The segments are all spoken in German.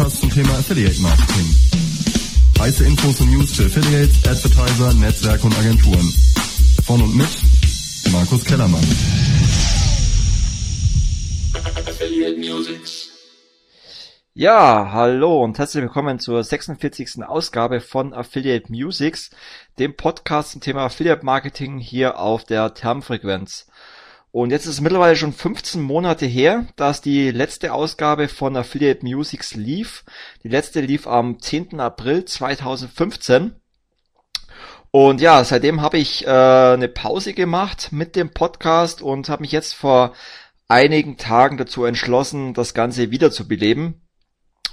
Podcast zum Thema Affiliate Marketing. Heiße Infos und News für Affiliates, Advertiser, Netzwerke und Agenturen. Von und mit Markus Kellermann. Affiliate Music. Ja, hallo und herzlich willkommen zur 46. Ausgabe von Affiliate Musics, dem Podcast zum Thema Affiliate Marketing hier auf der Termfrequenz. Und jetzt ist es mittlerweile schon 15 Monate her, dass die letzte Ausgabe von Affiliate Musics lief. Die letzte lief am 10. April 2015. Und ja, seitdem habe ich äh, eine Pause gemacht mit dem Podcast und habe mich jetzt vor einigen Tagen dazu entschlossen, das Ganze wieder zu beleben.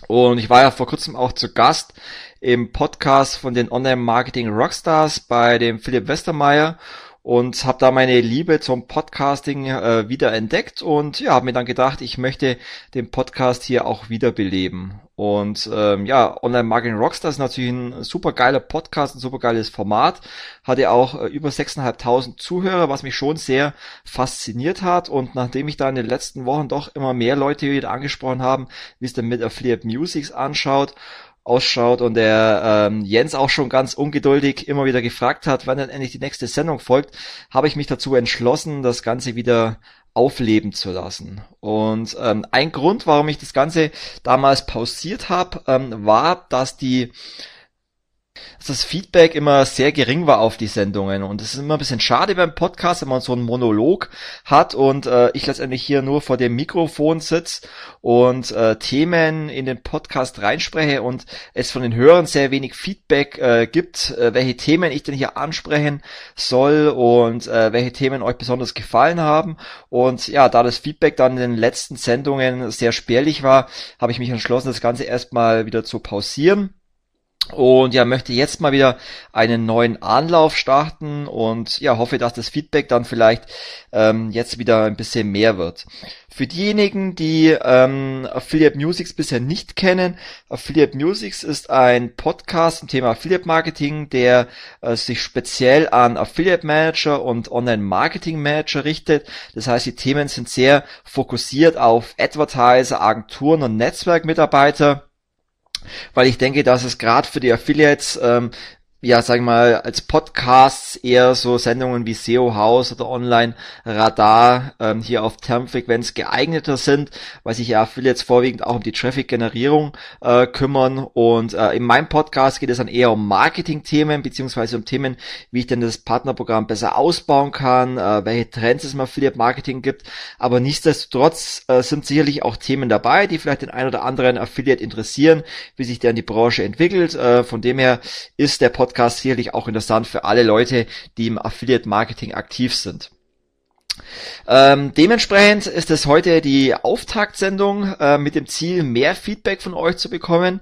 Und ich war ja vor kurzem auch zu Gast im Podcast von den Online Marketing Rockstars bei dem Philipp Westermeier und habe da meine Liebe zum Podcasting äh, wieder entdeckt und ja, habe mir dann gedacht, ich möchte den Podcast hier auch wiederbeleben. Und ähm, ja, Online Marketing Rockstars ist natürlich ein super geiler Podcast, ein super geiles Format. Hatte auch äh, über 6.500 Zuhörer, was mich schon sehr fasziniert hat. Und nachdem ich da in den letzten Wochen doch immer mehr Leute wieder angesprochen haben, wie es denn mit Affiliate Musics anschaut ausschaut und der ähm, Jens auch schon ganz ungeduldig immer wieder gefragt hat, wann dann endlich die nächste Sendung folgt, habe ich mich dazu entschlossen, das Ganze wieder aufleben zu lassen. Und ähm, ein Grund, warum ich das Ganze damals pausiert habe, ähm, war, dass die dass das Feedback immer sehr gering war auf die Sendungen. Und es ist immer ein bisschen schade beim Podcast, wenn man so einen Monolog hat und äh, ich letztendlich hier nur vor dem Mikrofon sitze und äh, Themen in den Podcast reinspreche und es von den Hörern sehr wenig Feedback äh, gibt, äh, welche Themen ich denn hier ansprechen soll und äh, welche Themen euch besonders gefallen haben. Und ja, da das Feedback dann in den letzten Sendungen sehr spärlich war, habe ich mich entschlossen, das Ganze erstmal wieder zu pausieren und ja, möchte jetzt mal wieder einen neuen Anlauf starten und ja, hoffe, dass das Feedback dann vielleicht ähm, jetzt wieder ein bisschen mehr wird. Für diejenigen, die ähm, Affiliate Musics bisher nicht kennen, Affiliate Musics ist ein Podcast zum Thema Affiliate Marketing, der äh, sich speziell an Affiliate Manager und Online Marketing Manager richtet. Das heißt, die Themen sind sehr fokussiert auf Advertiser, Agenturen und Netzwerkmitarbeiter weil ich denke, dass es gerade für die Affiliates ähm, ja, sag mal, als Podcasts eher so Sendungen wie SEO House oder Online Radar ähm, hier auf Termfrequenz geeigneter sind, weil sich ja Affiliates vorwiegend auch um die Traffic-Generierung äh, kümmern. Und äh, in meinem Podcast geht es dann eher um Marketing-Themen, beziehungsweise um Themen, wie ich denn das Partnerprogramm besser ausbauen kann, äh, welche Trends es im Affiliate-Marketing gibt. Aber nichtsdestotrotz äh, sind sicherlich auch Themen dabei, die vielleicht den ein oder anderen Affiliate interessieren, wie sich dann die Branche entwickelt. Äh, von dem her ist der Podcast Podcast sicherlich auch interessant für alle Leute, die im Affiliate Marketing aktiv sind. Ähm, dementsprechend ist es heute die Auftaktsendung äh, mit dem Ziel, mehr Feedback von euch zu bekommen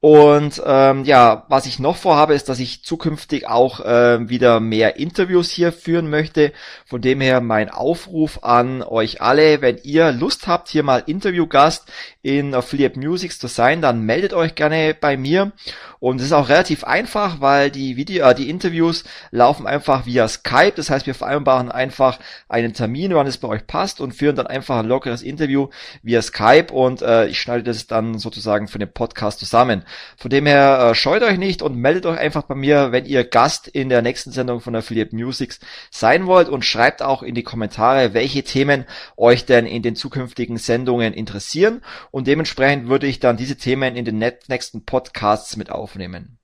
und ähm, ja, was ich noch vorhabe, ist, dass ich zukünftig auch äh, wieder mehr Interviews hier führen möchte. Von dem her mein Aufruf an euch alle, wenn ihr Lust habt, hier mal Interviewgast in Affiliate Musics zu sein, dann meldet euch gerne bei mir. Und es ist auch relativ einfach, weil die Video, äh, die Interviews laufen einfach via Skype. Das heißt, wir vereinbaren einfach einen Termin, wann es bei euch passt und führen dann einfach ein lockeres Interview via Skype und äh, ich schneide das dann sozusagen für den Podcast zusammen. Von dem her äh, scheut euch nicht und meldet euch einfach bei mir, wenn ihr Gast in der nächsten Sendung von Affiliate Musics sein wollt und schreibt auch in die Kommentare, welche Themen euch denn in den zukünftigen Sendungen interessieren und dementsprechend würde ich dann diese Themen in den nächsten Podcasts mit aufnehmen.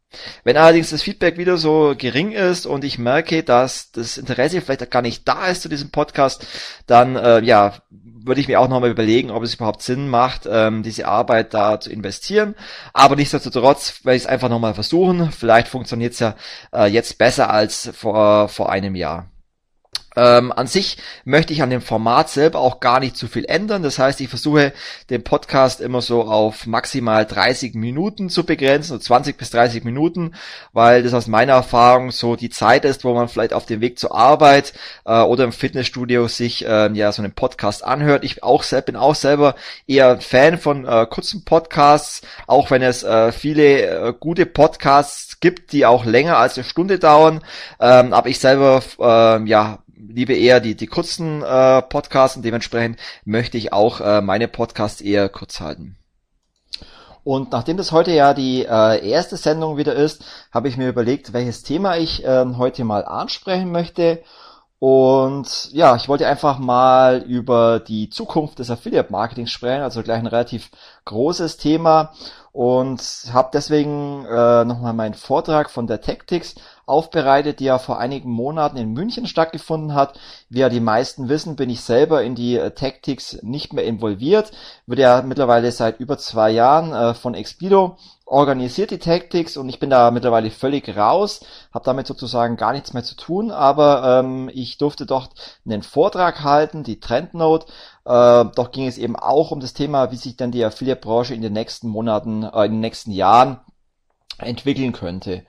Wenn allerdings das Feedback wieder so gering ist und ich merke, dass das Interesse vielleicht gar nicht da ist zu diesem Podcast, dann äh, ja, würde ich mir auch nochmal überlegen, ob es überhaupt Sinn macht, ähm, diese Arbeit da zu investieren. Aber nichtsdestotrotz werde ich es einfach nochmal versuchen. Vielleicht funktioniert es ja äh, jetzt besser als vor, vor einem Jahr. Ähm, an sich möchte ich an dem Format selber auch gar nicht zu viel ändern. Das heißt, ich versuche den Podcast immer so auf maximal 30 Minuten zu begrenzen, so 20 bis 30 Minuten, weil das aus meiner Erfahrung so die Zeit ist, wo man vielleicht auf dem Weg zur Arbeit äh, oder im Fitnessstudio sich äh, ja so einen Podcast anhört. Ich auch bin auch selber eher Fan von äh, kurzen Podcasts, auch wenn es äh, viele äh, gute Podcasts gibt, die auch länger als eine Stunde dauern. Ähm, aber ich selber äh, ja liebe eher die, die kurzen äh, Podcasts und dementsprechend möchte ich auch äh, meine Podcasts eher kurz halten. Und nachdem das heute ja die äh, erste Sendung wieder ist, habe ich mir überlegt, welches Thema ich äh, heute mal ansprechen möchte. Und ja, ich wollte einfach mal über die Zukunft des Affiliate Marketings sprechen, also gleich ein relativ großes Thema und habe deswegen äh, nochmal meinen Vortrag von der Tactics aufbereitet, die ja vor einigen Monaten in München stattgefunden hat. Wie ja die meisten wissen, bin ich selber in die äh, Tactics nicht mehr involviert. Wird ja mittlerweile seit über zwei Jahren äh, von Expedo organisiert die Tactics und ich bin da mittlerweile völlig raus, habe damit sozusagen gar nichts mehr zu tun, aber ähm, ich durfte dort einen Vortrag halten, die Trendnote. Äh, doch ging es eben auch um das Thema, wie sich dann die Affiliate-Branche in den nächsten Monaten, äh, in den nächsten Jahren entwickeln könnte.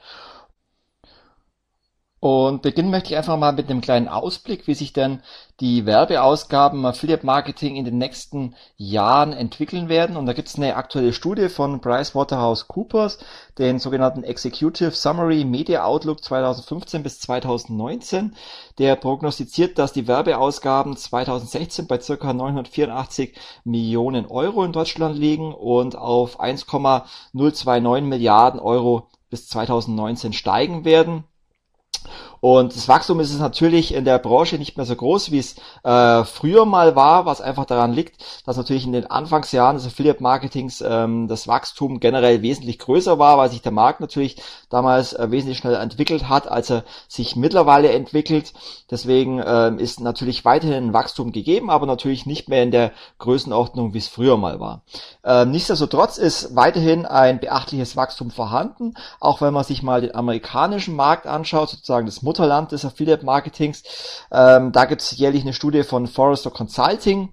Und beginnen möchte ich einfach mal mit einem kleinen Ausblick, wie sich denn die Werbeausgaben im Affiliate Marketing in den nächsten Jahren entwickeln werden. Und da gibt es eine aktuelle Studie von PricewaterhouseCoopers, den sogenannten Executive Summary Media Outlook 2015 bis 2019. Der prognostiziert, dass die Werbeausgaben 2016 bei circa 984 Millionen Euro in Deutschland liegen und auf 1,029 Milliarden Euro bis 2019 steigen werden. Und das Wachstum ist es natürlich in der Branche nicht mehr so groß, wie es äh, früher mal war, was einfach daran liegt, dass natürlich in den Anfangsjahren des Affiliate-Marketings ähm, das Wachstum generell wesentlich größer war, weil sich der Markt natürlich damals äh, wesentlich schneller entwickelt hat, als er sich mittlerweile entwickelt. Deswegen ähm, ist natürlich weiterhin ein Wachstum gegeben, aber natürlich nicht mehr in der Größenordnung, wie es früher mal war. Ähm, nichtsdestotrotz ist weiterhin ein beachtliches Wachstum vorhanden, auch wenn man sich mal den amerikanischen Markt anschaut, sozusagen das Mutterland des Affiliate Marketings. Ähm, da gibt es jährlich eine Studie von Forrester Consulting.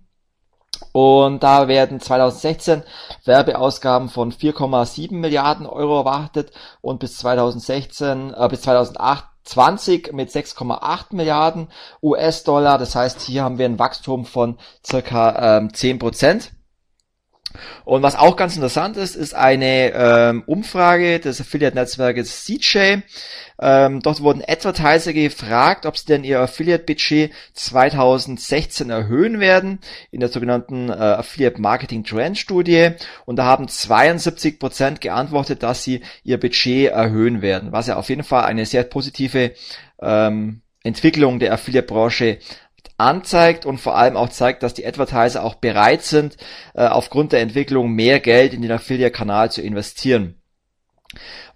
Und da werden 2016 Werbeausgaben von 4,7 Milliarden Euro erwartet und bis 2016, äh, bis 2008 20 mit 6,8 Milliarden US-Dollar. Das heißt, hier haben wir ein Wachstum von circa ähm, 10 Prozent. Und was auch ganz interessant ist, ist eine ähm, Umfrage des Affiliate-Netzwerkes CJ. Ähm, dort wurden Advertiser gefragt, ob sie denn ihr Affiliate-Budget 2016 erhöhen werden in der sogenannten äh, Affiliate Marketing Trend Studie. Und da haben 72 Prozent geantwortet, dass sie ihr Budget erhöhen werden, was ja auf jeden Fall eine sehr positive ähm, Entwicklung der Affiliate-Branche anzeigt und vor allem auch zeigt, dass die Advertiser auch bereit sind, äh, aufgrund der Entwicklung mehr Geld in den Affiliate-Kanal zu investieren.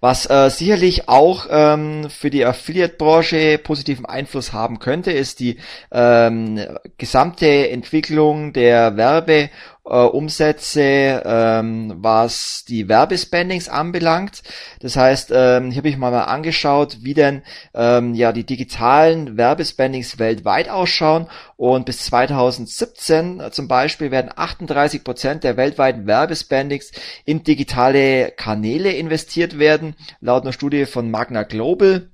Was äh, sicherlich auch ähm, für die Affiliate-Branche positiven Einfluss haben könnte, ist die ähm, gesamte Entwicklung der Werbe- äh, Umsätze, ähm, was die Werbespendings anbelangt. Das heißt, ähm, hier habe ich mal, mal angeschaut, wie denn ähm, ja die digitalen Werbespendings weltweit ausschauen. Und bis 2017 äh, zum Beispiel werden 38 Prozent der weltweiten Werbespendings in digitale Kanäle investiert werden, laut einer Studie von Magna Global.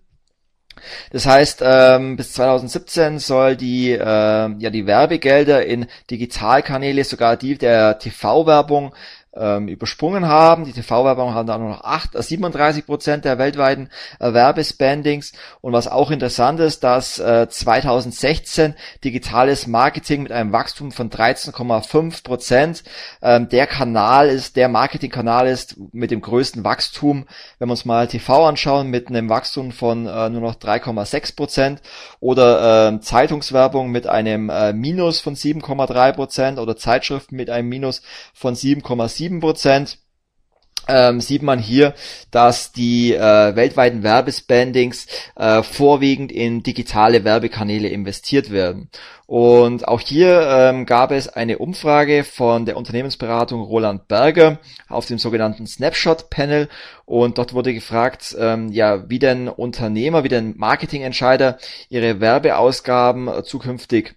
Das heißt, ähm, bis 2017 soll die, äh, ja, die Werbegelder in Digitalkanäle, sogar die der TV-Werbung, ähm, übersprungen haben. Die TV-Werbung haben da nur noch 8, äh, 37 Prozent der weltweiten äh, Werbespendings. Und was auch interessant ist, dass äh, 2016 digitales Marketing mit einem Wachstum von 13,5 Prozent ähm, der Kanal ist, der Marketingkanal ist mit dem größten Wachstum. Wenn wir uns mal TV anschauen, mit einem Wachstum von äh, nur noch 3,6 Prozent oder äh, Zeitungswerbung mit einem äh, Minus von 7,3 Prozent oder Zeitschriften mit einem Minus von 7,7 7%. Ähm, sieht man hier, dass die äh, weltweiten Werbespendings äh, vorwiegend in digitale Werbekanäle investiert werden. Und auch hier ähm, gab es eine Umfrage von der Unternehmensberatung Roland Berger auf dem sogenannten Snapshot Panel und dort wurde gefragt, ähm, ja, wie denn Unternehmer, wie denn Marketingentscheider ihre Werbeausgaben äh, zukünftig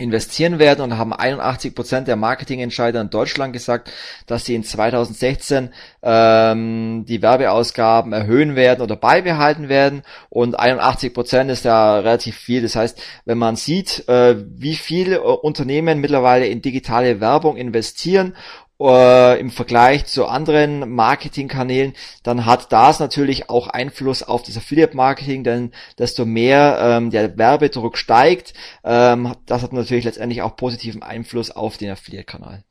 investieren werden und haben 81 Prozent der Marketingentscheider in Deutschland gesagt, dass sie in 2016 ähm, die Werbeausgaben erhöhen werden oder beibehalten werden und 81 Prozent ist ja relativ viel. Das heißt, wenn man sieht, äh, wie viele äh, Unternehmen mittlerweile in digitale Werbung investieren äh, im Vergleich zu anderen Marketingkanälen, dann hat das natürlich auch Einfluss auf das Affiliate-Marketing, denn desto mehr ähm, der Werbedruck steigt, ähm, das hat natürlich letztendlich auch positiven Einfluss auf den Affiliate-Kanal.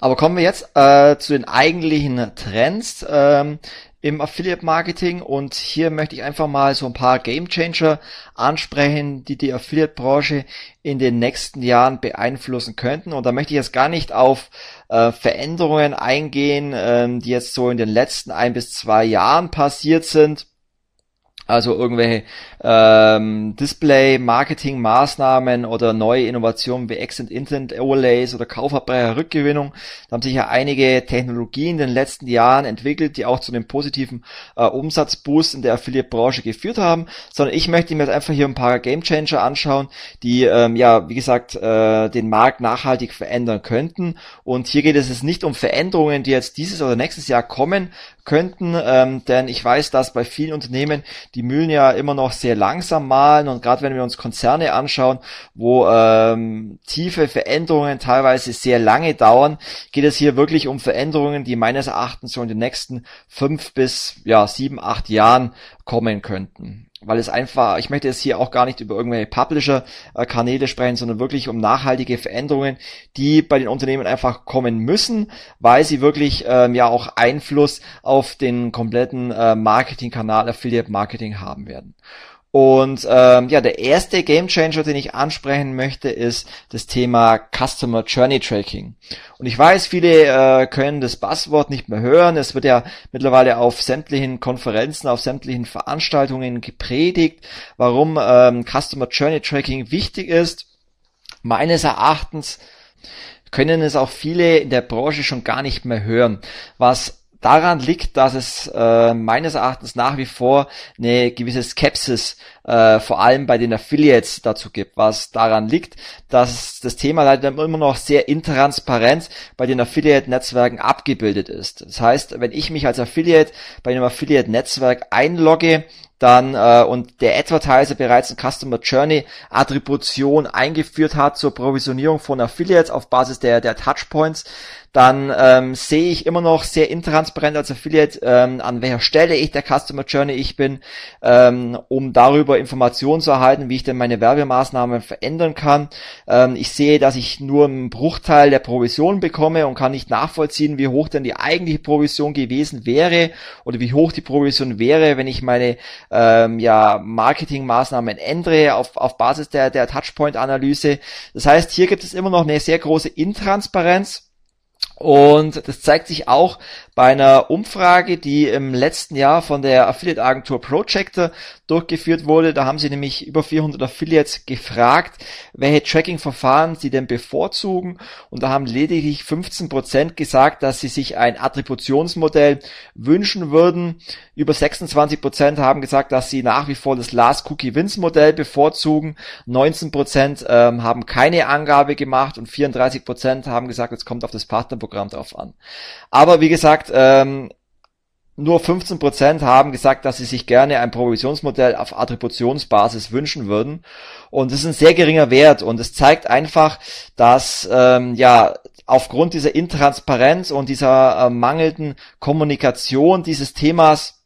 Aber kommen wir jetzt äh, zu den eigentlichen Trends ähm, im Affiliate Marketing und hier möchte ich einfach mal so ein paar Game Changer ansprechen, die die Affiliate Branche in den nächsten Jahren beeinflussen könnten. Und da möchte ich jetzt gar nicht auf äh, Veränderungen eingehen, äh, die jetzt so in den letzten ein bis zwei Jahren passiert sind also irgendwelche ähm, Display-Marketing-Maßnahmen oder neue Innovationen wie Exit Intent Overlays oder Kaufabreicher-Rückgewinnung. Da haben sich ja einige Technologien in den letzten Jahren entwickelt, die auch zu einem positiven äh, Umsatzboost in der Affiliate-Branche geführt haben. Sondern ich möchte mir jetzt einfach hier ein paar Game-Changer anschauen, die ähm, ja, wie gesagt, äh, den Markt nachhaltig verändern könnten. Und hier geht es jetzt nicht um Veränderungen, die jetzt dieses oder nächstes Jahr kommen, könnten, ähm, denn ich weiß, dass bei vielen Unternehmen die Mühlen ja immer noch sehr langsam malen und gerade wenn wir uns Konzerne anschauen, wo ähm, tiefe Veränderungen teilweise sehr lange dauern, geht es hier wirklich um Veränderungen, die meines Erachtens so in den nächsten fünf bis ja sieben, acht Jahren kommen könnten weil es einfach, ich möchte jetzt hier auch gar nicht über irgendwelche Publisher-Kanäle sprechen, sondern wirklich um nachhaltige Veränderungen, die bei den Unternehmen einfach kommen müssen, weil sie wirklich ähm, ja auch Einfluss auf den kompletten äh, Marketingkanal Affiliate Marketing haben werden. Und ähm, ja, der erste Gamechanger, den ich ansprechen möchte, ist das Thema Customer Journey Tracking. Und ich weiß, viele äh, können das Buzzword nicht mehr hören. Es wird ja mittlerweile auf sämtlichen Konferenzen, auf sämtlichen Veranstaltungen gepredigt, warum ähm, Customer Journey Tracking wichtig ist. Meines Erachtens können es auch viele in der Branche schon gar nicht mehr hören, was daran liegt, dass es äh, meines Erachtens nach wie vor eine gewisse Skepsis äh, vor allem bei den Affiliates dazu gibt, was daran liegt, dass das Thema leider immer noch sehr intransparent bei den Affiliate-Netzwerken abgebildet ist. Das heißt, wenn ich mich als Affiliate bei einem Affiliate-Netzwerk einlogge, dann äh, und der Advertiser bereits ein Customer Journey Attribution eingeführt hat zur Provisionierung von Affiliates auf Basis der der Touchpoints, dann ähm, sehe ich immer noch sehr intransparent als Affiliate, ähm, an welcher Stelle ich der Customer Journey ich bin, ähm, um darüber Informationen zu erhalten, wie ich denn meine Werbemaßnahmen verändern kann. Ähm, ich sehe, dass ich nur einen Bruchteil der Provision bekomme und kann nicht nachvollziehen, wie hoch denn die eigentliche Provision gewesen wäre oder wie hoch die Provision wäre, wenn ich meine ähm, ja, Marketingmaßnahmen ändere auf, auf Basis der, der Touchpoint-Analyse. Das heißt, hier gibt es immer noch eine sehr große Intransparenz. Und das zeigt sich auch bei einer Umfrage, die im letzten Jahr von der Affiliate-Agentur Projector durchgeführt wurde. Da haben sie nämlich über 400 Affiliates gefragt, welche Tracking-Verfahren sie denn bevorzugen. Und da haben lediglich 15 Prozent gesagt, dass sie sich ein Attributionsmodell wünschen würden. Über 26 Prozent haben gesagt, dass sie nach wie vor das Last Cookie Wins Modell bevorzugen. 19 Prozent ähm, haben keine Angabe gemacht und 34 Prozent haben gesagt, es kommt auf das Partnerprogramm drauf an. Aber wie gesagt, ähm, nur 15% haben gesagt, dass sie sich gerne ein Provisionsmodell auf Attributionsbasis wünschen würden. Und das ist ein sehr geringer Wert und es zeigt einfach, dass ähm, ja aufgrund dieser Intransparenz und dieser äh, mangelnden Kommunikation dieses Themas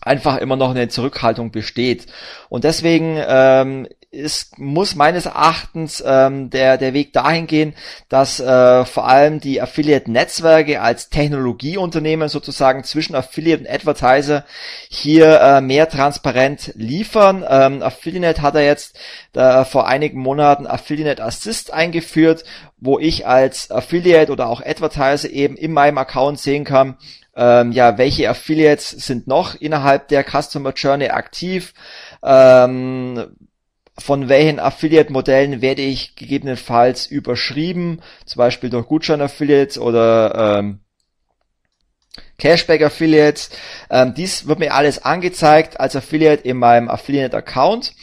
einfach immer noch eine Zurückhaltung besteht. Und deswegen ähm, es muss meines Erachtens ähm, der, der Weg dahin gehen, dass äh, vor allem die Affiliate-Netzwerke als Technologieunternehmen sozusagen zwischen Affiliate und Advertiser hier äh, mehr transparent liefern. Ähm, Affiliate hat er jetzt äh, vor einigen Monaten Affiliate Assist eingeführt, wo ich als Affiliate oder auch Advertiser eben in meinem Account sehen kann, ähm, ja, welche Affiliates sind noch innerhalb der Customer Journey aktiv, ähm, von welchen Affiliate-Modellen werde ich gegebenenfalls überschrieben, zum Beispiel durch Gutschein-Affiliates oder ähm, Cashback-Affiliates. Ähm, dies wird mir alles angezeigt als Affiliate in meinem Affiliate-Account.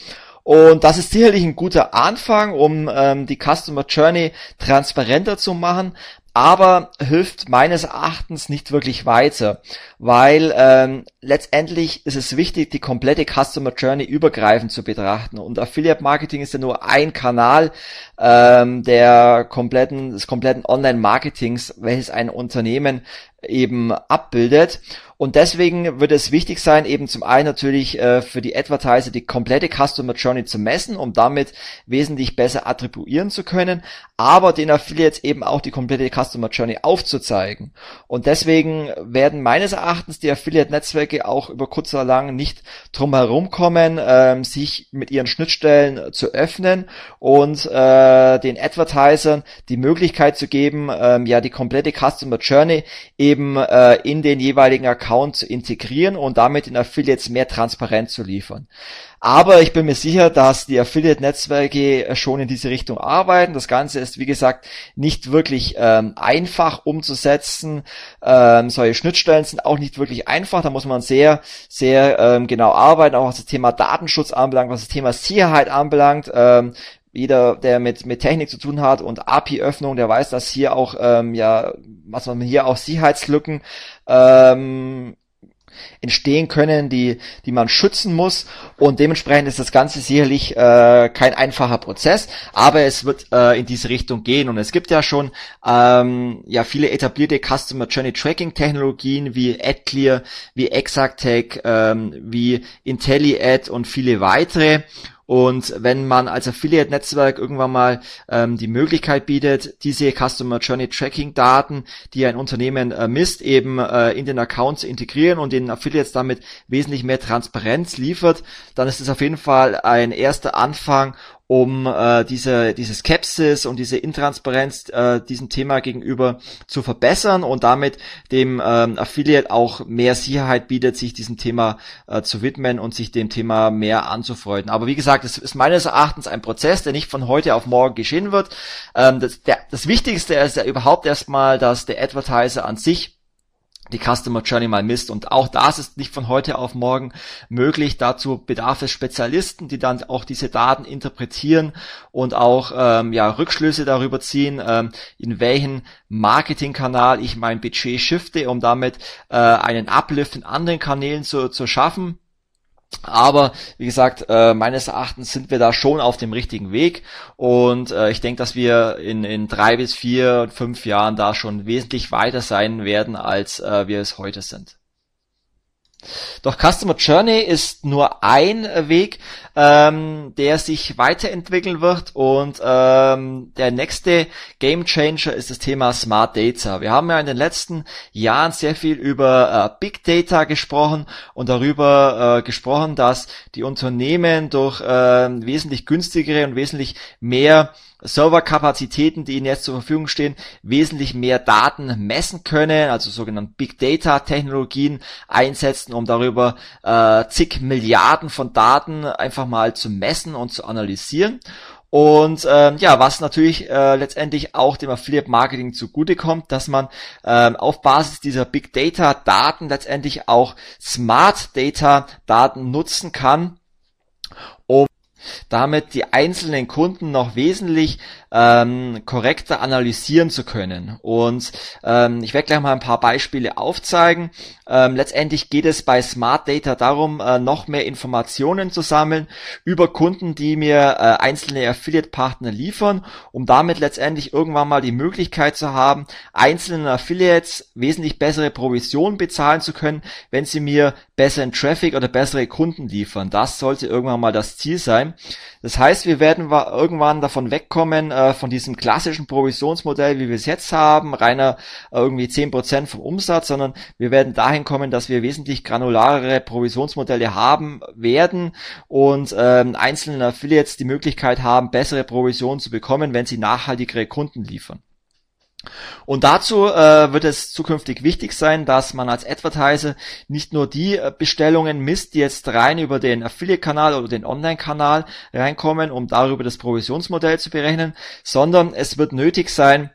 Und das ist sicherlich ein guter Anfang, um ähm, die Customer Journey transparenter zu machen aber hilft meines Erachtens nicht wirklich weiter, weil ähm, letztendlich ist es wichtig, die komplette Customer Journey übergreifend zu betrachten. Und Affiliate Marketing ist ja nur ein Kanal ähm, der kompletten, des kompletten Online-Marketings, welches ein Unternehmen eben abbildet. Und deswegen wird es wichtig sein, eben zum einen natürlich äh, für die Advertiser die komplette Customer Journey zu messen, um damit wesentlich besser attribuieren zu können, aber den Affiliates eben auch die komplette Customer Journey aufzuzeigen. Und deswegen werden meines Erachtens die Affiliate-Netzwerke auch über kurz oder lang nicht drum herum kommen, ähm, sich mit ihren Schnittstellen zu öffnen und äh, den Advertisern die Möglichkeit zu geben, ähm, ja die komplette Customer Journey eben äh, in den jeweiligen Account zu integrieren und damit den Affiliates mehr Transparenz zu liefern. Aber ich bin mir sicher, dass die Affiliate-Netzwerke schon in diese Richtung arbeiten. Das Ganze ist, wie gesagt, nicht wirklich ähm, einfach umzusetzen. Ähm, solche Schnittstellen sind auch nicht wirklich einfach. Da muss man sehr, sehr ähm, genau arbeiten, auch was das Thema Datenschutz anbelangt, was das Thema Sicherheit anbelangt. Ähm, jeder, der mit, mit Technik zu tun hat und API-Öffnung, der weiß, dass hier auch, ähm, ja, was man hier auch Sicherheitslücken ähm, entstehen können, die, die man schützen muss. Und dementsprechend ist das Ganze sicherlich äh, kein einfacher Prozess, aber es wird äh, in diese Richtung gehen. Und es gibt ja schon ähm, ja viele etablierte Customer Journey Tracking Technologien wie AdClear, wie Exactech, ähm, wie IntelliAd und viele weitere. Und wenn man als Affiliate-Netzwerk irgendwann mal ähm, die Möglichkeit bietet, diese Customer Journey Tracking Daten, die ein Unternehmen äh, misst, eben äh, in den Account zu integrieren und den Affiliates damit wesentlich mehr Transparenz liefert, dann ist es auf jeden Fall ein erster Anfang, um äh, diese, diese Skepsis und diese Intransparenz äh, diesem Thema gegenüber zu verbessern und damit dem ähm, Affiliate auch mehr Sicherheit bietet, sich diesem Thema äh, zu widmen und sich dem Thema mehr anzufreunden. Aber wie gesagt, es ist meines Erachtens ein Prozess, der nicht von heute auf morgen geschehen wird. Ähm, das, der, das Wichtigste ist ja überhaupt erstmal, dass der Advertiser an sich die Customer Journey mal misst. Und auch das ist nicht von heute auf morgen möglich. Dazu bedarf es Spezialisten, die dann auch diese Daten interpretieren und auch ähm, ja, Rückschlüsse darüber ziehen, ähm, in welchen Marketingkanal ich mein Budget shifte, um damit äh, einen Uplift in anderen Kanälen zu, zu schaffen. Aber wie gesagt, äh, meines Erachtens sind wir da schon auf dem richtigen Weg und äh, ich denke, dass wir in, in drei bis vier, fünf Jahren da schon wesentlich weiter sein werden, als äh, wir es heute sind. Doch Customer Journey ist nur ein Weg, ähm, der sich weiterentwickeln wird und ähm, der nächste Game Changer ist das Thema Smart Data. Wir haben ja in den letzten Jahren sehr viel über äh, Big Data gesprochen und darüber äh, gesprochen, dass die Unternehmen durch äh, wesentlich günstigere und wesentlich mehr Serverkapazitäten, die ihnen jetzt zur Verfügung stehen, wesentlich mehr Daten messen können, also sogenannte Big Data Technologien einsetzen, um darüber äh, zig Milliarden von Daten einfach mal zu messen und zu analysieren. Und ähm, ja, was natürlich äh, letztendlich auch dem Affiliate Marketing zugutekommt, dass man ähm, auf Basis dieser Big Data Daten letztendlich auch Smart Data Daten nutzen kann, um damit die einzelnen Kunden noch wesentlich ähm, korrekter analysieren zu können. Und ähm, ich werde gleich mal ein paar Beispiele aufzeigen. Ähm, letztendlich geht es bei Smart Data darum, äh, noch mehr Informationen zu sammeln über Kunden, die mir äh, einzelne Affiliate-Partner liefern, um damit letztendlich irgendwann mal die Möglichkeit zu haben, einzelnen Affiliates wesentlich bessere Provisionen bezahlen zu können, wenn sie mir besseren Traffic oder bessere Kunden liefern. Das sollte irgendwann mal das Ziel sein. Das heißt, wir werden irgendwann davon wegkommen, äh, von diesem klassischen Provisionsmodell, wie wir es jetzt haben, reiner äh, irgendwie zehn Prozent vom Umsatz, sondern wir werden dahin kommen, dass wir wesentlich granularere Provisionsmodelle haben werden und ähm, einzelnen Affiliates die Möglichkeit haben, bessere Provisionen zu bekommen, wenn sie nachhaltigere Kunden liefern. Und dazu äh, wird es zukünftig wichtig sein, dass man als Advertiser nicht nur die äh, Bestellungen misst, die jetzt rein über den Affiliate-Kanal oder den Online-Kanal reinkommen, um darüber das Provisionsmodell zu berechnen, sondern es wird nötig sein,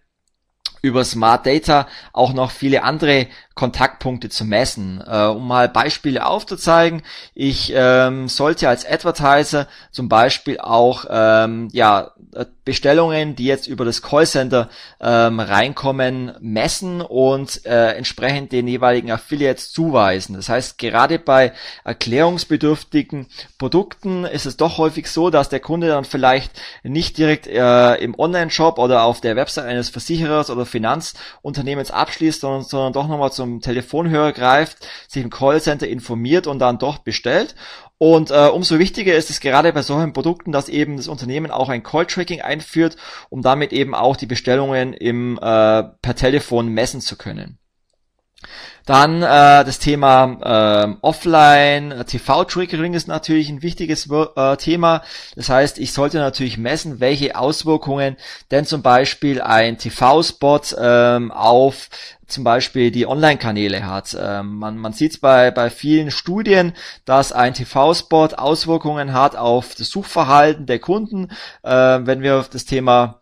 über Smart Data auch noch viele andere Kontaktpunkte zu messen. Äh, um mal Beispiele aufzuzeigen, ich ähm, sollte als Advertiser zum Beispiel auch ähm, ja, Bestellungen, die jetzt über das Callcenter ähm, reinkommen, messen und äh, entsprechend den jeweiligen Affiliates zuweisen. Das heißt, gerade bei erklärungsbedürftigen Produkten ist es doch häufig so, dass der Kunde dann vielleicht nicht direkt äh, im Online-Shop oder auf der Website eines Versicherers oder Finanzunternehmens abschließt, sondern, sondern doch nochmal zum Telefonhörer greift, sich im Callcenter informiert und dann doch bestellt. Und äh, umso wichtiger ist es gerade bei solchen Produkten, dass eben das Unternehmen auch ein Call-Tracking einführt, um damit eben auch die Bestellungen im äh, per Telefon messen zu können. Dann äh, das Thema äh, Offline, TV-Triggering ist natürlich ein wichtiges äh, Thema. Das heißt, ich sollte natürlich messen, welche Auswirkungen denn zum Beispiel ein TV-Spot ähm, auf zum Beispiel die Online-Kanäle hat. Ähm, man man sieht es bei, bei vielen Studien, dass ein TV-Spot Auswirkungen hat auf das Suchverhalten der Kunden. Äh, wenn wir auf das Thema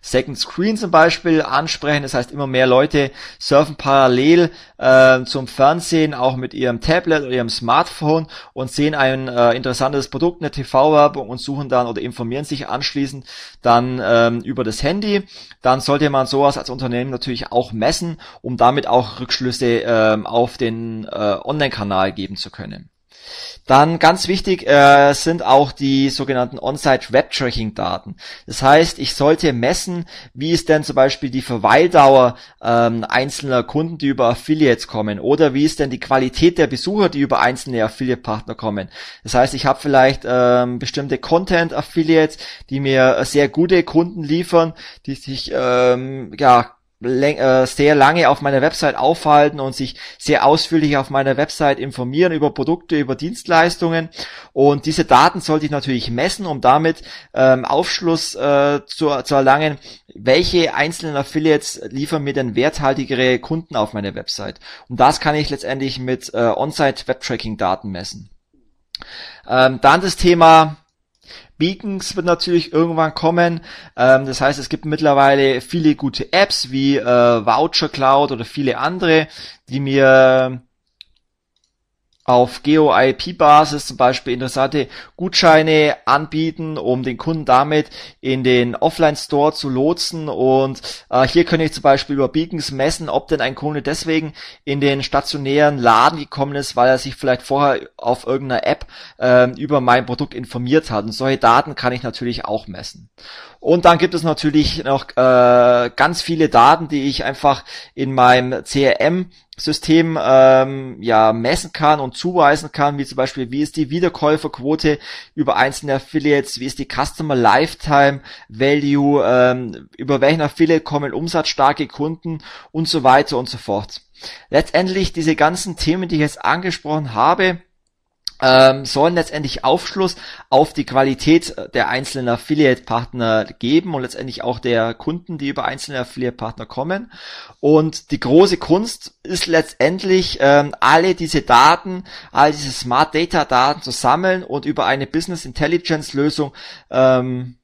Second Screen zum Beispiel ansprechen. Das heißt, immer mehr Leute surfen parallel äh, zum Fernsehen, auch mit ihrem Tablet oder ihrem Smartphone und sehen ein äh, interessantes Produkt, eine TV-Werbung und suchen dann oder informieren sich anschließend dann ähm, über das Handy. Dann sollte man sowas als Unternehmen natürlich auch messen, um damit auch Rückschlüsse äh, auf den äh, Online-Kanal geben zu können. Dann ganz wichtig äh, sind auch die sogenannten On-Site Web Tracking Daten. Das heißt, ich sollte messen, wie ist denn zum Beispiel die Verweildauer ähm, einzelner Kunden, die über Affiliates kommen, oder wie ist denn die Qualität der Besucher, die über einzelne Affiliate Partner kommen. Das heißt, ich habe vielleicht ähm, bestimmte Content Affiliates, die mir sehr gute Kunden liefern, die sich ähm, ja äh, sehr lange auf meiner Website aufhalten und sich sehr ausführlich auf meiner Website informieren über Produkte, über Dienstleistungen. Und diese Daten sollte ich natürlich messen, um damit ähm, Aufschluss äh, zu, zu erlangen, welche einzelnen Affiliates liefern mir denn werthaltigere Kunden auf meiner Website. Und das kann ich letztendlich mit äh, On-Site Web-Tracking-Daten messen. Ähm, dann das Thema Beacons wird natürlich irgendwann kommen. Ähm, das heißt, es gibt mittlerweile viele gute Apps wie äh, Voucher Cloud oder viele andere, die mir auf Geo-IP-Basis zum Beispiel interessante Gutscheine anbieten, um den Kunden damit in den Offline-Store zu lotsen. Und äh, hier könnte ich zum Beispiel über Beacons messen, ob denn ein Kunde deswegen in den stationären Laden gekommen ist, weil er sich vielleicht vorher auf irgendeiner App äh, über mein Produkt informiert hat. Und solche Daten kann ich natürlich auch messen. Und dann gibt es natürlich noch äh, ganz viele Daten, die ich einfach in meinem CRM System ähm, ja messen kann und zuweisen kann, wie zum Beispiel, wie ist die Wiederkäuferquote über einzelne Affiliates, wie ist die Customer Lifetime Value, ähm, über welchen Affiliate kommen umsatzstarke Kunden und so weiter und so fort. Letztendlich diese ganzen Themen, die ich jetzt angesprochen habe, ähm, sollen letztendlich Aufschluss auf die Qualität der einzelnen Affiliate-Partner geben und letztendlich auch der Kunden, die über einzelne Affiliate-Partner kommen. Und die große Kunst ist letztendlich, ähm, alle diese Daten, all diese Smart Data-Daten zu sammeln und über eine Business Intelligence-Lösung ähm,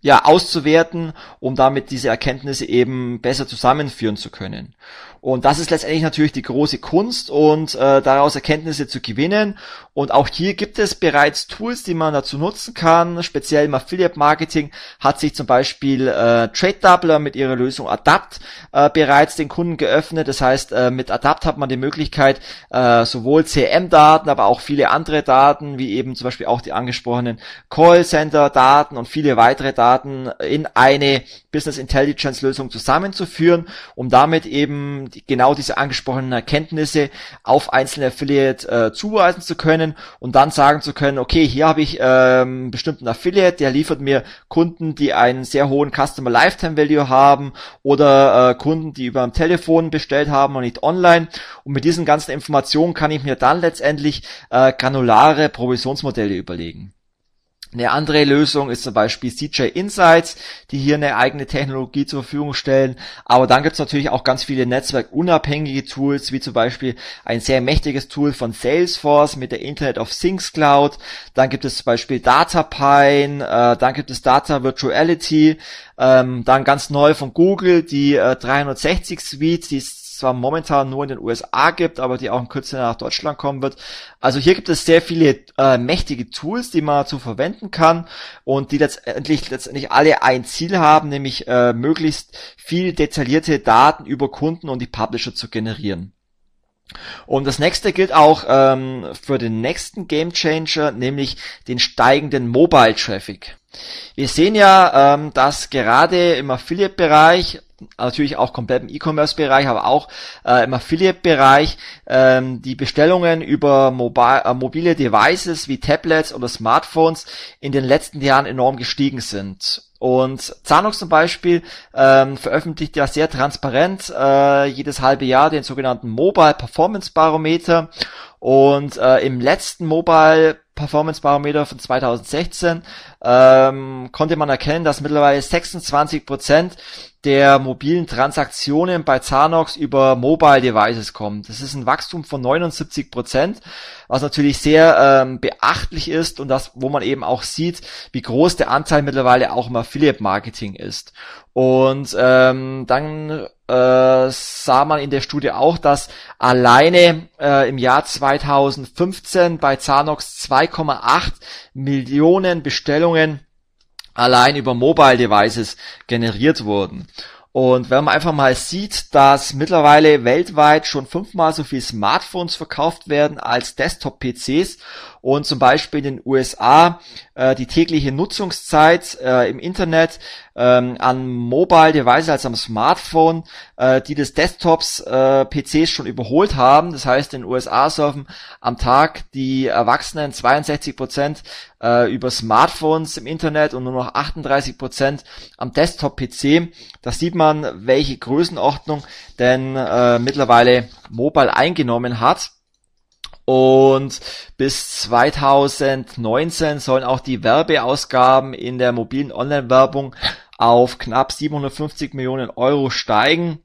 ja, auszuwerten, um damit diese Erkenntnisse eben besser zusammenführen zu können. Und das ist letztendlich natürlich die große Kunst und äh, daraus Erkenntnisse zu gewinnen. Und auch hier gibt es bereits Tools, die man dazu nutzen kann. Speziell im Affiliate Marketing hat sich zum Beispiel äh, Trade Doubler mit ihrer Lösung Adapt äh, bereits den Kunden geöffnet. Das heißt, äh, mit Adapt hat man die Möglichkeit, äh, sowohl CM-Daten, aber auch viele andere Daten, wie eben zum Beispiel auch die angesprochenen Call-Center-Daten und viele weitere Daten in eine Business Intelligence Lösung zusammenzuführen, um damit eben genau diese angesprochenen Erkenntnisse auf einzelne Affiliate äh, zuweisen zu können und dann sagen zu können, okay, hier habe ich ähm, bestimmten Affiliate, der liefert mir Kunden, die einen sehr hohen Customer Lifetime Value haben oder äh, Kunden, die über ein Telefon bestellt haben und nicht online. Und mit diesen ganzen Informationen kann ich mir dann letztendlich äh, granulare Provisionsmodelle überlegen. Eine andere Lösung ist zum Beispiel CJ Insights, die hier eine eigene Technologie zur Verfügung stellen. Aber dann gibt es natürlich auch ganz viele netzwerkunabhängige Tools, wie zum Beispiel ein sehr mächtiges Tool von Salesforce mit der Internet of Things Cloud. Dann gibt es zum Beispiel DataPine, äh, dann gibt es Data Virtuality, ähm, dann ganz neu von Google die äh, 360 Suite, die zwar momentan nur in den USA gibt, aber die auch in Kürze nach Deutschland kommen wird. Also hier gibt es sehr viele äh, mächtige Tools, die man zu verwenden kann und die letztendlich letztendlich alle ein Ziel haben, nämlich äh, möglichst viel detaillierte Daten über Kunden und die Publisher zu generieren. Und das nächste gilt auch ähm, für den nächsten Game Changer, nämlich den steigenden Mobile Traffic. Wir sehen ja, ähm, dass gerade im Affiliate-Bereich natürlich auch komplett im E-Commerce-Bereich, aber auch äh, im Affiliate-Bereich ähm, die Bestellungen über mobile, äh, mobile Devices wie Tablets oder Smartphones in den letzten Jahren enorm gestiegen sind. Und Zanox zum Beispiel ähm, veröffentlicht ja sehr transparent äh, jedes halbe Jahr den sogenannten Mobile Performance Barometer. Und äh, im letzten Mobile Performance Barometer von 2016 ähm, konnte man erkennen, dass mittlerweile 26 Prozent der mobilen Transaktionen bei Zanox über Mobile Devices kommen. Das ist ein Wachstum von 79 Prozent, was natürlich sehr ähm, beachtlich ist und das, wo man eben auch sieht, wie groß der Anteil mittlerweile auch im Affiliate Marketing ist. Und ähm, dann äh, sah man in der Studie auch, dass alleine äh, im Jahr 2015 bei Zanox 2,8 Millionen Bestellungen allein über Mobile Devices generiert wurden. Und wenn man einfach mal sieht, dass mittlerweile weltweit schon fünfmal so viel Smartphones verkauft werden als Desktop-PCs und zum Beispiel in den USA äh, die tägliche Nutzungszeit äh, im Internet ähm, an Mobile Devices als am Smartphone, äh, die des Desktops äh, PCs schon überholt haben. Das heißt, in den USA surfen am Tag die Erwachsenen 62 Prozent äh, über Smartphones im Internet und nur noch 38 Prozent am Desktop-PC. Da sieht man, welche Größenordnung denn äh, mittlerweile Mobile eingenommen hat. Und bis 2019 sollen auch die Werbeausgaben in der mobilen Online-Werbung auf knapp 750 Millionen Euro steigen.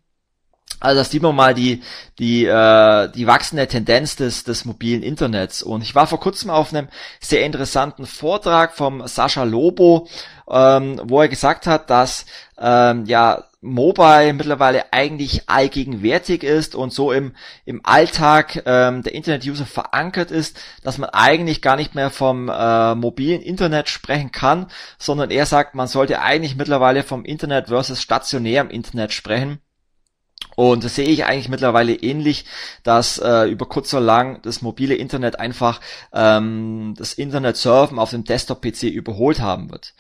Also das sieht man mal die, die, äh, die wachsende Tendenz des, des mobilen Internets. Und ich war vor kurzem auf einem sehr interessanten Vortrag vom Sascha Lobo, ähm, wo er gesagt hat, dass ähm, ja Mobile mittlerweile eigentlich allgegenwärtig ist und so im, im Alltag ähm, der Internet-User verankert ist, dass man eigentlich gar nicht mehr vom äh, mobilen Internet sprechen kann, sondern er sagt, man sollte eigentlich mittlerweile vom Internet versus stationärem Internet sprechen. Und das sehe ich eigentlich mittlerweile ähnlich, dass äh, über kurz oder lang das mobile Internet einfach ähm, das Internet-Surfen auf dem Desktop-PC überholt haben wird.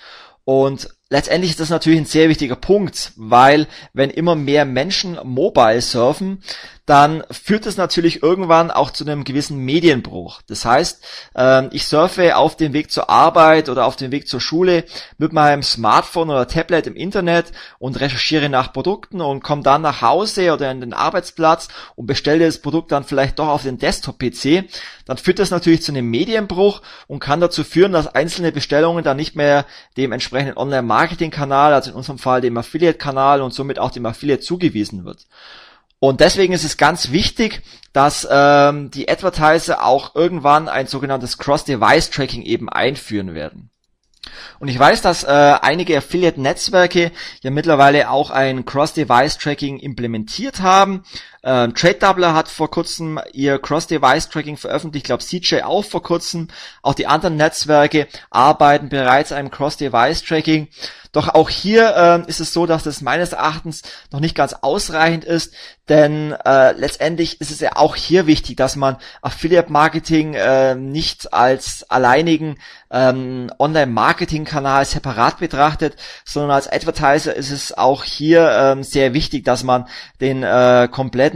Und letztendlich ist das natürlich ein sehr wichtiger Punkt, weil wenn immer mehr Menschen mobile surfen, dann führt es natürlich irgendwann auch zu einem gewissen Medienbruch. Das heißt, ähm, ich surfe auf dem Weg zur Arbeit oder auf dem Weg zur Schule mit meinem Smartphone oder Tablet im Internet und recherchiere nach Produkten und komme dann nach Hause oder in den Arbeitsplatz und bestelle das Produkt dann vielleicht doch auf den Desktop-PC. Dann führt das natürlich zu einem Medienbruch und kann dazu führen, dass einzelne Bestellungen dann nicht mehr dem entsprechenden Online-Marketing-Kanal, also in unserem Fall dem Affiliate-Kanal und somit auch dem Affiliate zugewiesen wird. Und deswegen ist es ganz wichtig, dass ähm, die Advertiser auch irgendwann ein sogenanntes Cross-Device-Tracking eben einführen werden. Und ich weiß, dass äh, einige Affiliate-Netzwerke ja mittlerweile auch ein Cross-Device-Tracking implementiert haben. Ähm, Trade Doubler hat vor kurzem ihr Cross-Device-Tracking veröffentlicht, ich glaube CJ auch vor kurzem. Auch die anderen Netzwerke arbeiten bereits an einem Cross-Device-Tracking. Doch auch hier äh, ist es so, dass es meines Erachtens noch nicht ganz ausreichend ist, denn äh, letztendlich ist es ja auch hier wichtig, dass man Affiliate-Marketing äh, nicht als alleinigen ähm, Online-Marketing-Kanal separat betrachtet, sondern als Advertiser ist es auch hier ähm, sehr wichtig, dass man den äh, kompletten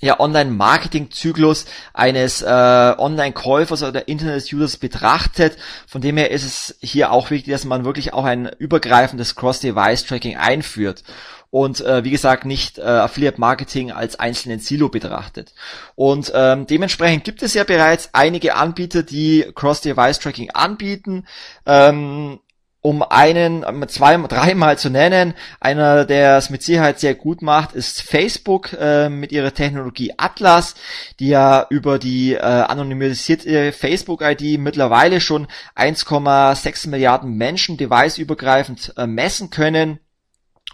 ja, Online-Marketing-Zyklus eines äh, Online-Käufers oder Internet-Users betrachtet. Von dem her ist es hier auch wichtig, dass man wirklich auch ein übergreifendes Cross-Device-Tracking einführt und äh, wie gesagt nicht äh, Affiliate Marketing als einzelnen Silo betrachtet. Und ähm, dementsprechend gibt es ja bereits einige Anbieter, die Cross-Device Tracking anbieten. Ähm, um einen, zwei, dreimal zu nennen. Einer, der es mit Sicherheit sehr gut macht, ist Facebook äh, mit ihrer Technologie Atlas, die ja über die äh, anonymisierte Facebook-ID mittlerweile schon 1,6 Milliarden Menschen deviceübergreifend äh, messen können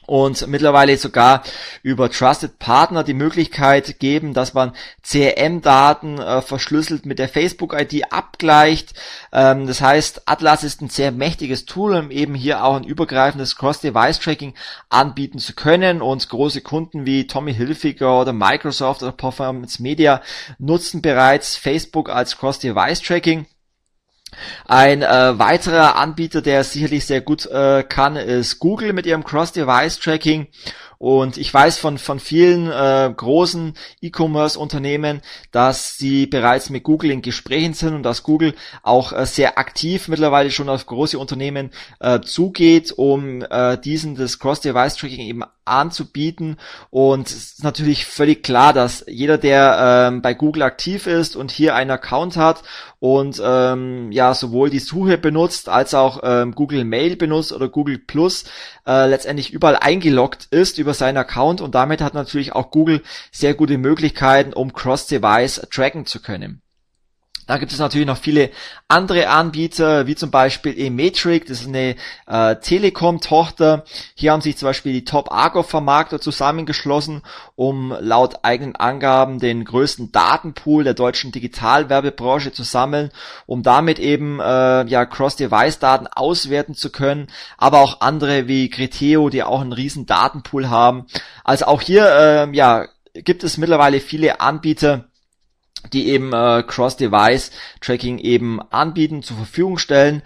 und mittlerweile sogar über Trusted Partner die Möglichkeit geben, dass man CRM-Daten äh, verschlüsselt mit der Facebook-ID abgleicht. Ähm, das heißt, Atlas ist ein sehr mächtiges Tool, um eben hier auch ein übergreifendes Cross-Device-Tracking anbieten zu können und große Kunden wie Tommy Hilfiger oder Microsoft oder Performance Media nutzen bereits Facebook als Cross-Device-Tracking. Ein äh, weiterer Anbieter, der sicherlich sehr gut äh, kann, ist Google mit ihrem Cross-Device-Tracking. Und ich weiß von, von vielen äh, großen E-Commerce-Unternehmen, dass sie bereits mit Google in Gesprächen sind und dass Google auch äh, sehr aktiv mittlerweile schon auf große Unternehmen äh, zugeht, um äh, diesen das Cross-Device-Tracking eben anzubieten. Und es ist natürlich völlig klar, dass jeder, der ähm, bei Google aktiv ist und hier einen Account hat und ähm, ja sowohl die Suche benutzt als auch ähm, Google Mail benutzt oder Google Plus äh, letztendlich überall eingeloggt ist über seinen Account und damit hat natürlich auch Google sehr gute Möglichkeiten, um Cross-Device tracken zu können. Da gibt es natürlich noch viele andere Anbieter, wie zum Beispiel eMetric, das ist eine äh, Telekom-Tochter. Hier haben sich zum Beispiel die Top-Argo-Vermarkter zusammengeschlossen, um laut eigenen Angaben den größten Datenpool der deutschen Digitalwerbebranche zu sammeln, um damit eben äh, ja Cross-Device-Daten auswerten zu können, aber auch andere wie Criteo, die auch einen riesen Datenpool haben. Also auch hier äh, ja gibt es mittlerweile viele Anbieter, die eben äh, Cross-Device-Tracking eben anbieten, zur Verfügung stellen.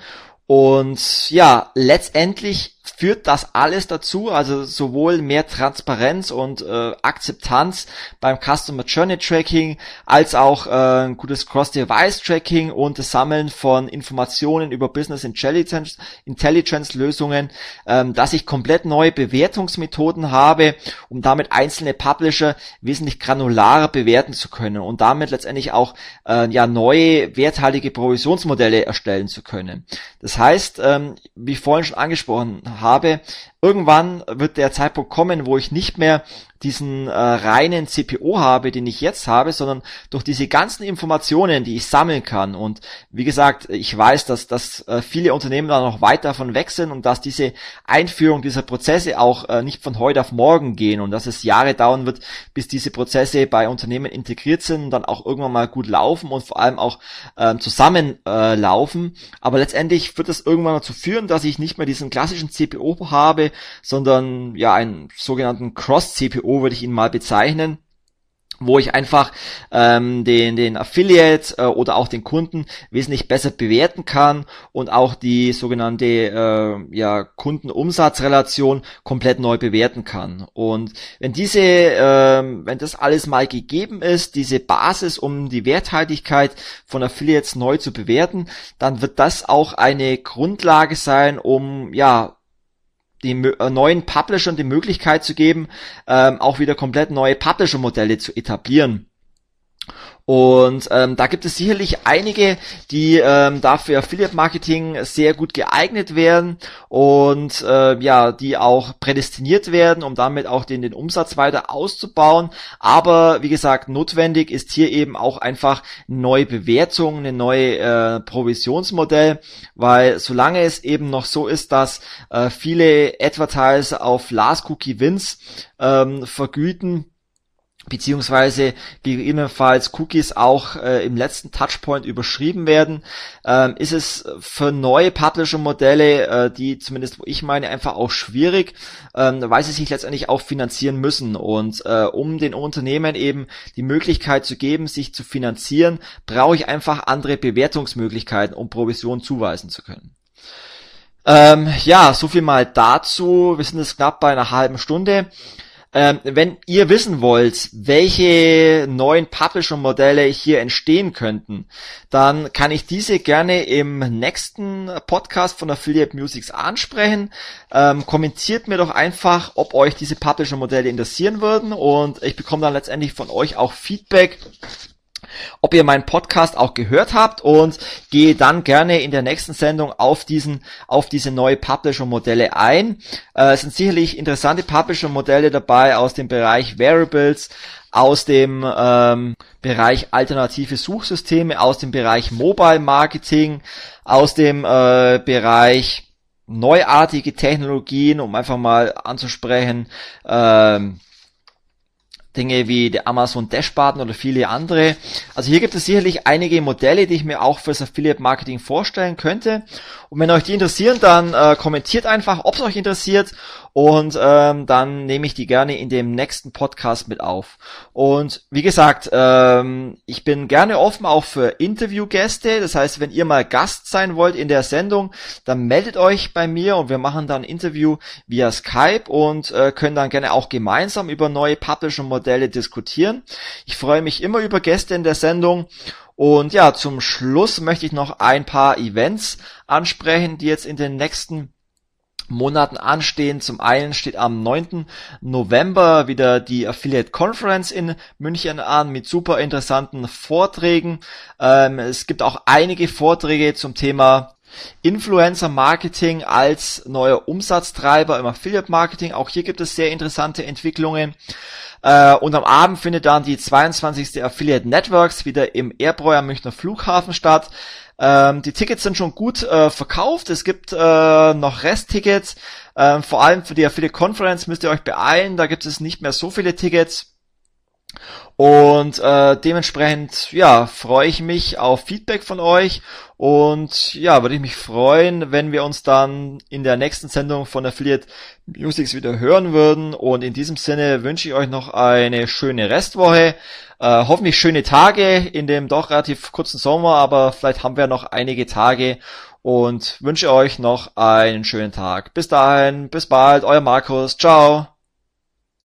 Und ja, letztendlich führt das alles dazu, also sowohl mehr Transparenz und äh, Akzeptanz beim Customer Journey Tracking, als auch äh, gutes Cross-Device Tracking und das Sammeln von Informationen über Business Intelligence, Intelligence Lösungen, ähm, dass ich komplett neue Bewertungsmethoden habe, um damit einzelne Publisher wesentlich granularer bewerten zu können und damit letztendlich auch äh, ja neue werthaltige Provisionsmodelle erstellen zu können. Das heißt, ähm, wie vorhin schon angesprochen habe, irgendwann wird der Zeitpunkt kommen, wo ich nicht mehr diesen äh, reinen CPO habe, den ich jetzt habe, sondern durch diese ganzen Informationen, die ich sammeln kann. Und wie gesagt, ich weiß, dass, dass äh, viele Unternehmen da noch weit davon weg sind und dass diese Einführung dieser Prozesse auch äh, nicht von heute auf morgen gehen und dass es Jahre dauern wird, bis diese Prozesse bei Unternehmen integriert sind und dann auch irgendwann mal gut laufen und vor allem auch äh, zusammenlaufen. Äh, Aber letztendlich wird es irgendwann dazu führen, dass ich nicht mehr diesen klassischen CPO habe, sondern ja einen sogenannten Cross-CPO würde ich ihn mal bezeichnen wo ich einfach ähm, den, den Affiliate äh, oder auch den Kunden wesentlich besser bewerten kann und auch die sogenannte äh, ja, Kundenumsatzrelation komplett neu bewerten kann. Und wenn diese, äh, wenn das alles mal gegeben ist, diese Basis, um die Werthaltigkeit von Affiliates neu zu bewerten, dann wird das auch eine Grundlage sein, um ja die äh, neuen Publishern die Möglichkeit zu geben, ähm, auch wieder komplett neue Publisher-Modelle zu etablieren. Und ähm, da gibt es sicherlich einige, die ähm, dafür Affiliate Marketing sehr gut geeignet werden und äh, ja, die auch prädestiniert werden, um damit auch den, den Umsatz weiter auszubauen. Aber wie gesagt, notwendig ist hier eben auch einfach eine neue Bewertung, eine neue äh, Provisionsmodell, weil solange es eben noch so ist, dass äh, viele Advertiser auf Last Cookie Wins ähm, vergüten, beziehungsweise gegebenenfalls Cookies auch äh, im letzten Touchpoint überschrieben werden, ähm, ist es für neue Publisher-Modelle, äh, die zumindest wo ich meine, einfach auch schwierig, ähm, weil sie sich letztendlich auch finanzieren müssen. Und äh, um den Unternehmen eben die Möglichkeit zu geben, sich zu finanzieren, brauche ich einfach andere Bewertungsmöglichkeiten, um Provision zuweisen zu können. Ähm, ja, so viel mal dazu. Wir sind jetzt knapp bei einer halben Stunde. Ähm, wenn ihr wissen wollt, welche neuen Publisher-Modelle hier entstehen könnten, dann kann ich diese gerne im nächsten Podcast von Affiliate Musics ansprechen. Ähm, kommentiert mir doch einfach, ob euch diese Publisher-Modelle interessieren würden und ich bekomme dann letztendlich von euch auch Feedback ob ihr meinen Podcast auch gehört habt und gehe dann gerne in der nächsten Sendung auf diesen, auf diese neue Publisher-Modelle ein. Äh, es sind sicherlich interessante Publisher-Modelle dabei aus dem Bereich Variables, aus dem ähm, Bereich alternative Suchsysteme, aus dem Bereich Mobile Marketing, aus dem äh, Bereich neuartige Technologien, um einfach mal anzusprechen, ähm, Dinge wie der Amazon Dashboarden oder viele andere. Also hier gibt es sicherlich einige Modelle, die ich mir auch fürs Affiliate Marketing vorstellen könnte. Und wenn euch die interessieren, dann äh, kommentiert einfach, ob es euch interessiert und ähm, dann nehme ich die gerne in dem nächsten Podcast mit auf. Und wie gesagt, ähm, ich bin gerne offen auch für Interviewgäste. Das heißt, wenn ihr mal Gast sein wollt in der Sendung, dann meldet euch bei mir und wir machen dann ein Interview via Skype und äh, können dann gerne auch gemeinsam über neue Publisher-Modelle diskutieren. Ich freue mich immer über Gäste in der Sendung. Und ja, zum Schluss möchte ich noch ein paar Events ansprechen, die jetzt in den nächsten Monaten anstehen. Zum einen steht am 9. November wieder die Affiliate Conference in München an mit super interessanten Vorträgen. Ähm, es gibt auch einige Vorträge zum Thema Influencer Marketing als neuer Umsatztreiber im Affiliate Marketing. Auch hier gibt es sehr interessante Entwicklungen. Äh, und am Abend findet dann die 22. Affiliate Networks wieder im Airbräu Münchner Flughafen statt. Ähm, die Tickets sind schon gut äh, verkauft. Es gibt äh, noch Resttickets. Ähm, vor allem für die Affiliate Conference müsst ihr euch beeilen. Da gibt es nicht mehr so viele Tickets. Und äh, dementsprechend, ja, freue ich mich auf Feedback von euch und ja, würde ich mich freuen, wenn wir uns dann in der nächsten Sendung von Affiliate Musics wieder hören würden. Und in diesem Sinne wünsche ich euch noch eine schöne Restwoche, äh, hoffentlich schöne Tage in dem doch relativ kurzen Sommer, aber vielleicht haben wir noch einige Tage und wünsche euch noch einen schönen Tag. Bis dahin, bis bald, euer Markus, ciao.